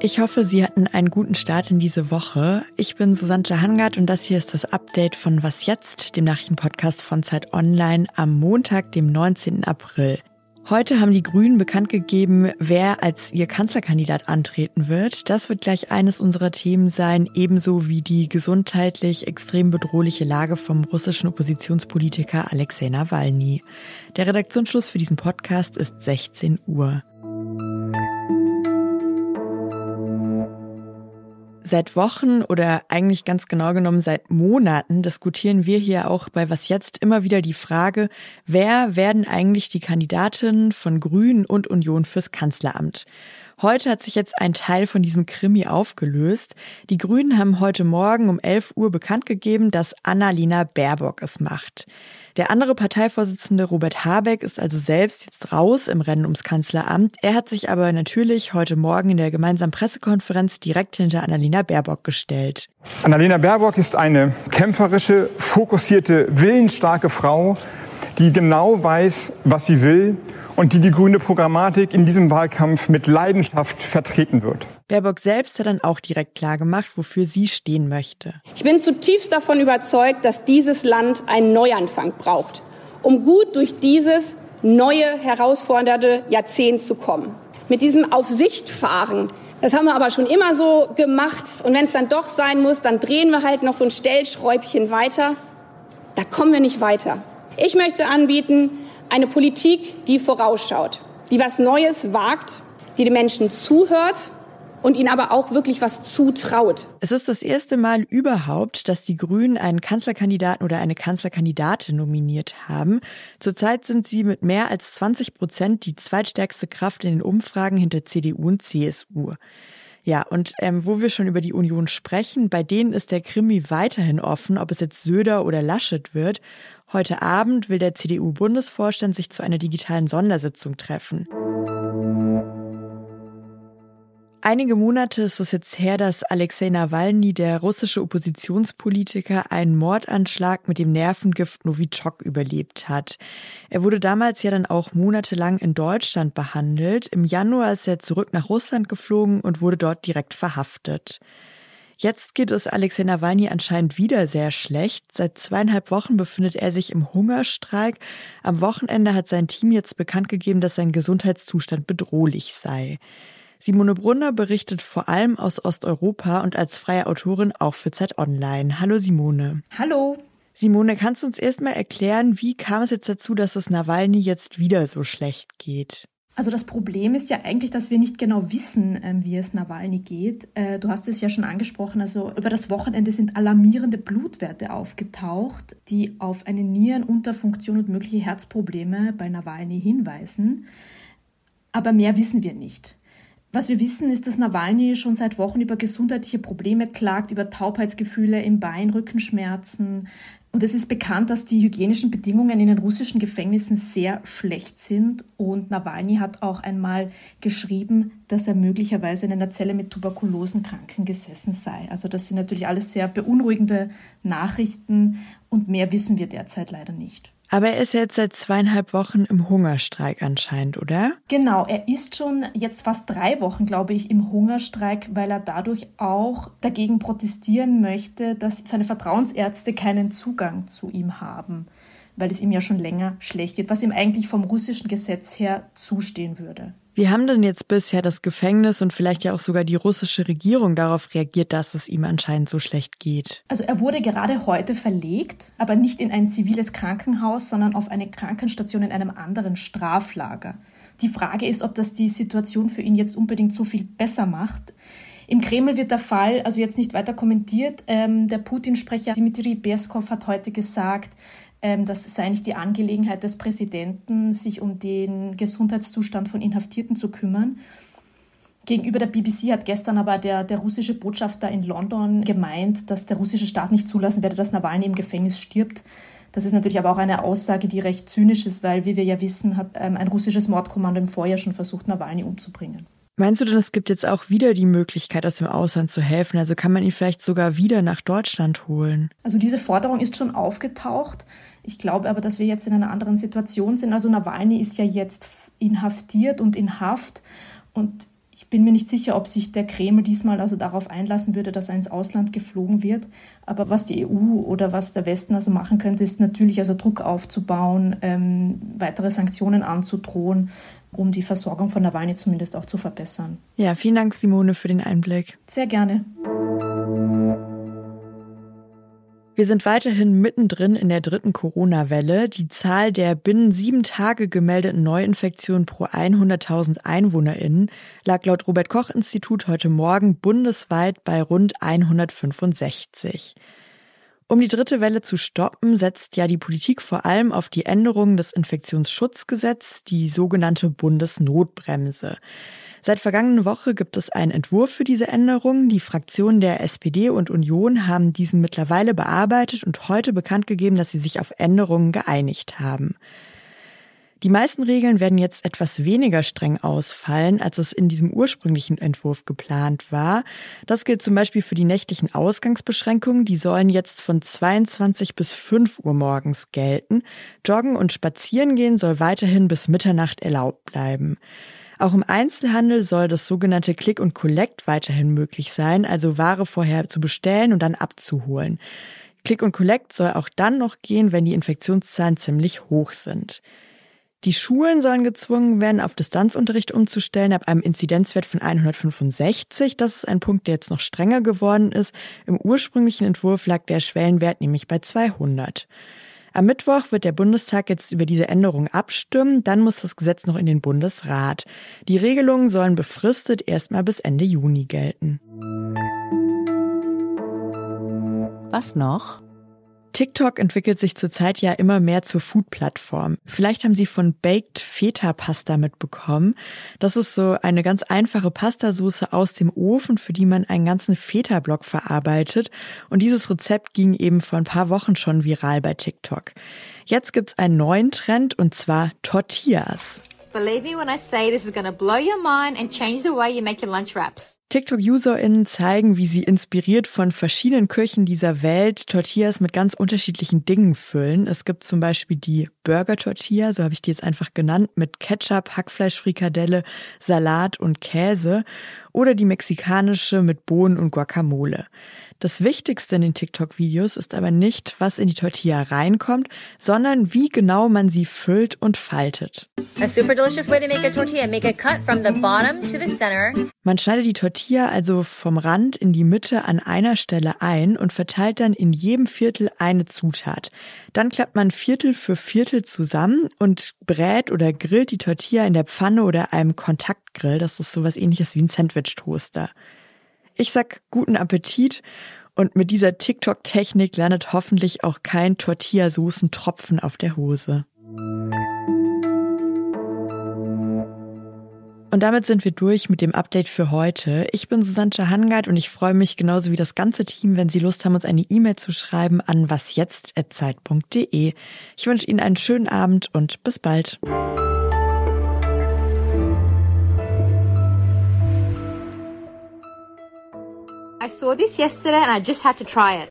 Ich hoffe, Sie hatten einen guten Start in diese Woche. Ich bin Susanne Hangard und das hier ist das Update von Was jetzt, dem Nachrichtenpodcast von Zeit Online am Montag, dem 19. April. Heute haben die Grünen bekannt gegeben, wer als ihr Kanzlerkandidat antreten wird. Das wird gleich eines unserer Themen sein, ebenso wie die gesundheitlich extrem bedrohliche Lage vom russischen Oppositionspolitiker Alexei Nawalny. Der Redaktionsschluss für diesen Podcast ist 16 Uhr. Seit Wochen oder eigentlich ganz genau genommen seit Monaten diskutieren wir hier auch bei Was jetzt immer wieder die Frage, wer werden eigentlich die Kandidatinnen von Grünen und Union fürs Kanzleramt? Heute hat sich jetzt ein Teil von diesem Krimi aufgelöst. Die Grünen haben heute Morgen um 11 Uhr bekannt gegeben, dass Annalena Baerbock es macht. Der andere Parteivorsitzende Robert Habeck ist also selbst jetzt raus im Rennen ums Kanzleramt. Er hat sich aber natürlich heute Morgen in der gemeinsamen Pressekonferenz direkt hinter Annalena Baerbock gestellt. Annalena Baerbock ist eine kämpferische, fokussierte, willensstarke Frau, die genau weiß, was sie will und die die grüne Programmatik in diesem Wahlkampf mit Leidenschaft vertreten wird. Baerbock selbst hat dann auch direkt klargemacht, wofür sie stehen möchte. Ich bin zutiefst davon überzeugt, dass dieses Land einen Neuanfang braucht, um gut durch dieses neue, herausfordernde Jahrzehnt zu kommen. Mit diesem Auf Sicht fahren, das haben wir aber schon immer so gemacht. Und wenn es dann doch sein muss, dann drehen wir halt noch so ein Stellschräubchen weiter. Da kommen wir nicht weiter. Ich möchte anbieten, eine Politik, die vorausschaut, die was Neues wagt, die den Menschen zuhört und ihnen aber auch wirklich was zutraut. Es ist das erste Mal überhaupt, dass die Grünen einen Kanzlerkandidaten oder eine Kanzlerkandidatin nominiert haben. Zurzeit sind sie mit mehr als 20 Prozent die zweitstärkste Kraft in den Umfragen hinter CDU und CSU. Ja, und ähm, wo wir schon über die Union sprechen, bei denen ist der Krimi weiterhin offen, ob es jetzt Söder oder Laschet wird. Heute Abend will der CDU-Bundesvorstand sich zu einer digitalen Sondersitzung treffen. Einige Monate ist es jetzt her, dass Alexei Nawalny, der russische Oppositionspolitiker, einen Mordanschlag mit dem Nervengift Novichok überlebt hat. Er wurde damals ja dann auch monatelang in Deutschland behandelt. Im Januar ist er zurück nach Russland geflogen und wurde dort direkt verhaftet. Jetzt geht es Alexei Nawalny anscheinend wieder sehr schlecht. Seit zweieinhalb Wochen befindet er sich im Hungerstreik. Am Wochenende hat sein Team jetzt bekannt gegeben, dass sein Gesundheitszustand bedrohlich sei. Simone Brunner berichtet vor allem aus Osteuropa und als freie Autorin auch für Zeit Online. Hallo Simone. Hallo. Simone, kannst du uns erstmal erklären, wie kam es jetzt dazu, dass es Nawalny jetzt wieder so schlecht geht? Also das Problem ist ja eigentlich, dass wir nicht genau wissen, ähm, wie es Nawalny geht. Äh, du hast es ja schon angesprochen, also über das Wochenende sind alarmierende Blutwerte aufgetaucht, die auf eine Nierenunterfunktion und mögliche Herzprobleme bei Nawalny hinweisen. Aber mehr wissen wir nicht. Was wir wissen, ist, dass Nawalny schon seit Wochen über gesundheitliche Probleme klagt, über Taubheitsgefühle im Bein, Rückenschmerzen, und es ist bekannt, dass die hygienischen Bedingungen in den russischen Gefängnissen sehr schlecht sind. Und Nawalny hat auch einmal geschrieben, dass er möglicherweise in einer Zelle mit Tuberkulosenkranken gesessen sei. Also das sind natürlich alles sehr beunruhigende Nachrichten und mehr wissen wir derzeit leider nicht. Aber er ist jetzt seit zweieinhalb Wochen im Hungerstreik anscheinend, oder? Genau, er ist schon jetzt fast drei Wochen, glaube ich, im Hungerstreik, weil er dadurch auch dagegen protestieren möchte, dass seine Vertrauensärzte keinen Zugang zu ihm haben, weil es ihm ja schon länger schlecht geht, was ihm eigentlich vom russischen Gesetz her zustehen würde. Wie haben denn jetzt bisher das Gefängnis und vielleicht ja auch sogar die russische Regierung darauf reagiert, dass es ihm anscheinend so schlecht geht? Also er wurde gerade heute verlegt, aber nicht in ein ziviles Krankenhaus, sondern auf eine Krankenstation in einem anderen Straflager. Die Frage ist, ob das die Situation für ihn jetzt unbedingt so viel besser macht. Im Kreml wird der Fall also jetzt nicht weiter kommentiert. Ähm, der Putin-Sprecher Dmitri Peskov hat heute gesagt, das sei nicht die Angelegenheit des Präsidenten, sich um den Gesundheitszustand von Inhaftierten zu kümmern. Gegenüber der BBC hat gestern aber der, der russische Botschafter in London gemeint, dass der russische Staat nicht zulassen werde, dass Nawalny im Gefängnis stirbt. Das ist natürlich aber auch eine Aussage, die recht zynisch ist, weil, wie wir ja wissen, hat ähm, ein russisches Mordkommando im Vorjahr schon versucht, Nawalny umzubringen. Meinst du denn, es gibt jetzt auch wieder die Möglichkeit, aus dem Ausland zu helfen? Also kann man ihn vielleicht sogar wieder nach Deutschland holen? Also diese Forderung ist schon aufgetaucht. Ich glaube aber, dass wir jetzt in einer anderen Situation sind. Also Nawalny ist ja jetzt inhaftiert und in Haft und ich bin mir nicht sicher, ob sich der Kreml diesmal also darauf einlassen würde, dass er ins Ausland geflogen wird. Aber was die EU oder was der Westen also machen könnte, ist natürlich also Druck aufzubauen, ähm, weitere Sanktionen anzudrohen, um die Versorgung von Nawalny zumindest auch zu verbessern. Ja, vielen Dank, Simone, für den Einblick. Sehr gerne. Wir sind weiterhin mittendrin in der dritten Corona-Welle. Die Zahl der binnen sieben Tage gemeldeten Neuinfektionen pro 100.000 EinwohnerInnen lag laut Robert-Koch-Institut heute Morgen bundesweit bei rund 165. Um die dritte Welle zu stoppen, setzt ja die Politik vor allem auf die Änderungen des Infektionsschutzgesetzes, die sogenannte Bundesnotbremse. Seit vergangenen Woche gibt es einen Entwurf für diese Änderungen. Die Fraktionen der SPD und Union haben diesen mittlerweile bearbeitet und heute bekannt gegeben, dass sie sich auf Änderungen geeinigt haben. Die meisten Regeln werden jetzt etwas weniger streng ausfallen, als es in diesem ursprünglichen Entwurf geplant war. Das gilt zum Beispiel für die nächtlichen Ausgangsbeschränkungen. Die sollen jetzt von 22 bis 5 Uhr morgens gelten. Joggen und Spazieren gehen soll weiterhin bis Mitternacht erlaubt bleiben. Auch im Einzelhandel soll das sogenannte Click und Collect weiterhin möglich sein, also Ware vorher zu bestellen und dann abzuholen. Click und Collect soll auch dann noch gehen, wenn die Infektionszahlen ziemlich hoch sind. Die Schulen sollen gezwungen werden, auf Distanzunterricht umzustellen ab einem Inzidenzwert von 165. Das ist ein Punkt, der jetzt noch strenger geworden ist. Im ursprünglichen Entwurf lag der Schwellenwert nämlich bei 200. Am Mittwoch wird der Bundestag jetzt über diese Änderung abstimmen. Dann muss das Gesetz noch in den Bundesrat. Die Regelungen sollen befristet erstmal bis Ende Juni gelten. Was noch? TikTok entwickelt sich zurzeit ja immer mehr zur Food-Plattform. Vielleicht haben Sie von Baked Feta Pasta mitbekommen. Das ist so eine ganz einfache Pastasauce aus dem Ofen, für die man einen ganzen Feta-Block verarbeitet. Und dieses Rezept ging eben vor ein paar Wochen schon viral bei TikTok. Jetzt gibt's einen neuen Trend und zwar Tortillas. Believe me when I say this is gonna blow your mind and change the way you make your lunch wraps. TikTok-UserInnen zeigen, wie sie inspiriert von verschiedenen Küchen dieser Welt Tortillas mit ganz unterschiedlichen Dingen füllen. Es gibt zum Beispiel die Burger-Tortilla, so habe ich die jetzt einfach genannt, mit Ketchup, Hackfleischfrikadelle, Salat und Käse. Oder die mexikanische mit Bohnen und Guacamole. Das Wichtigste in den TikTok-Videos ist aber nicht, was in die Tortilla reinkommt, sondern wie genau man sie füllt und faltet. Man schneidet die Tortilla also vom Rand in die Mitte an einer Stelle ein und verteilt dann in jedem Viertel eine Zutat. Dann klappt man Viertel für Viertel zusammen und brät oder grillt die Tortilla in der Pfanne oder einem Kontaktgrill. Das ist sowas ähnliches wie ein Sandwich-Toaster. Ich sag guten Appetit und mit dieser TikTok-Technik landet hoffentlich auch kein Tortilla-Soßen-Tropfen auf der Hose. Und damit sind wir durch mit dem Update für heute. Ich bin Susanne Hangard und ich freue mich genauso wie das ganze Team, wenn Sie Lust haben, uns eine E-Mail zu schreiben an wasjetzt.zeit.de. Ich wünsche Ihnen einen schönen Abend und bis bald. I saw this yesterday and I just had to try it.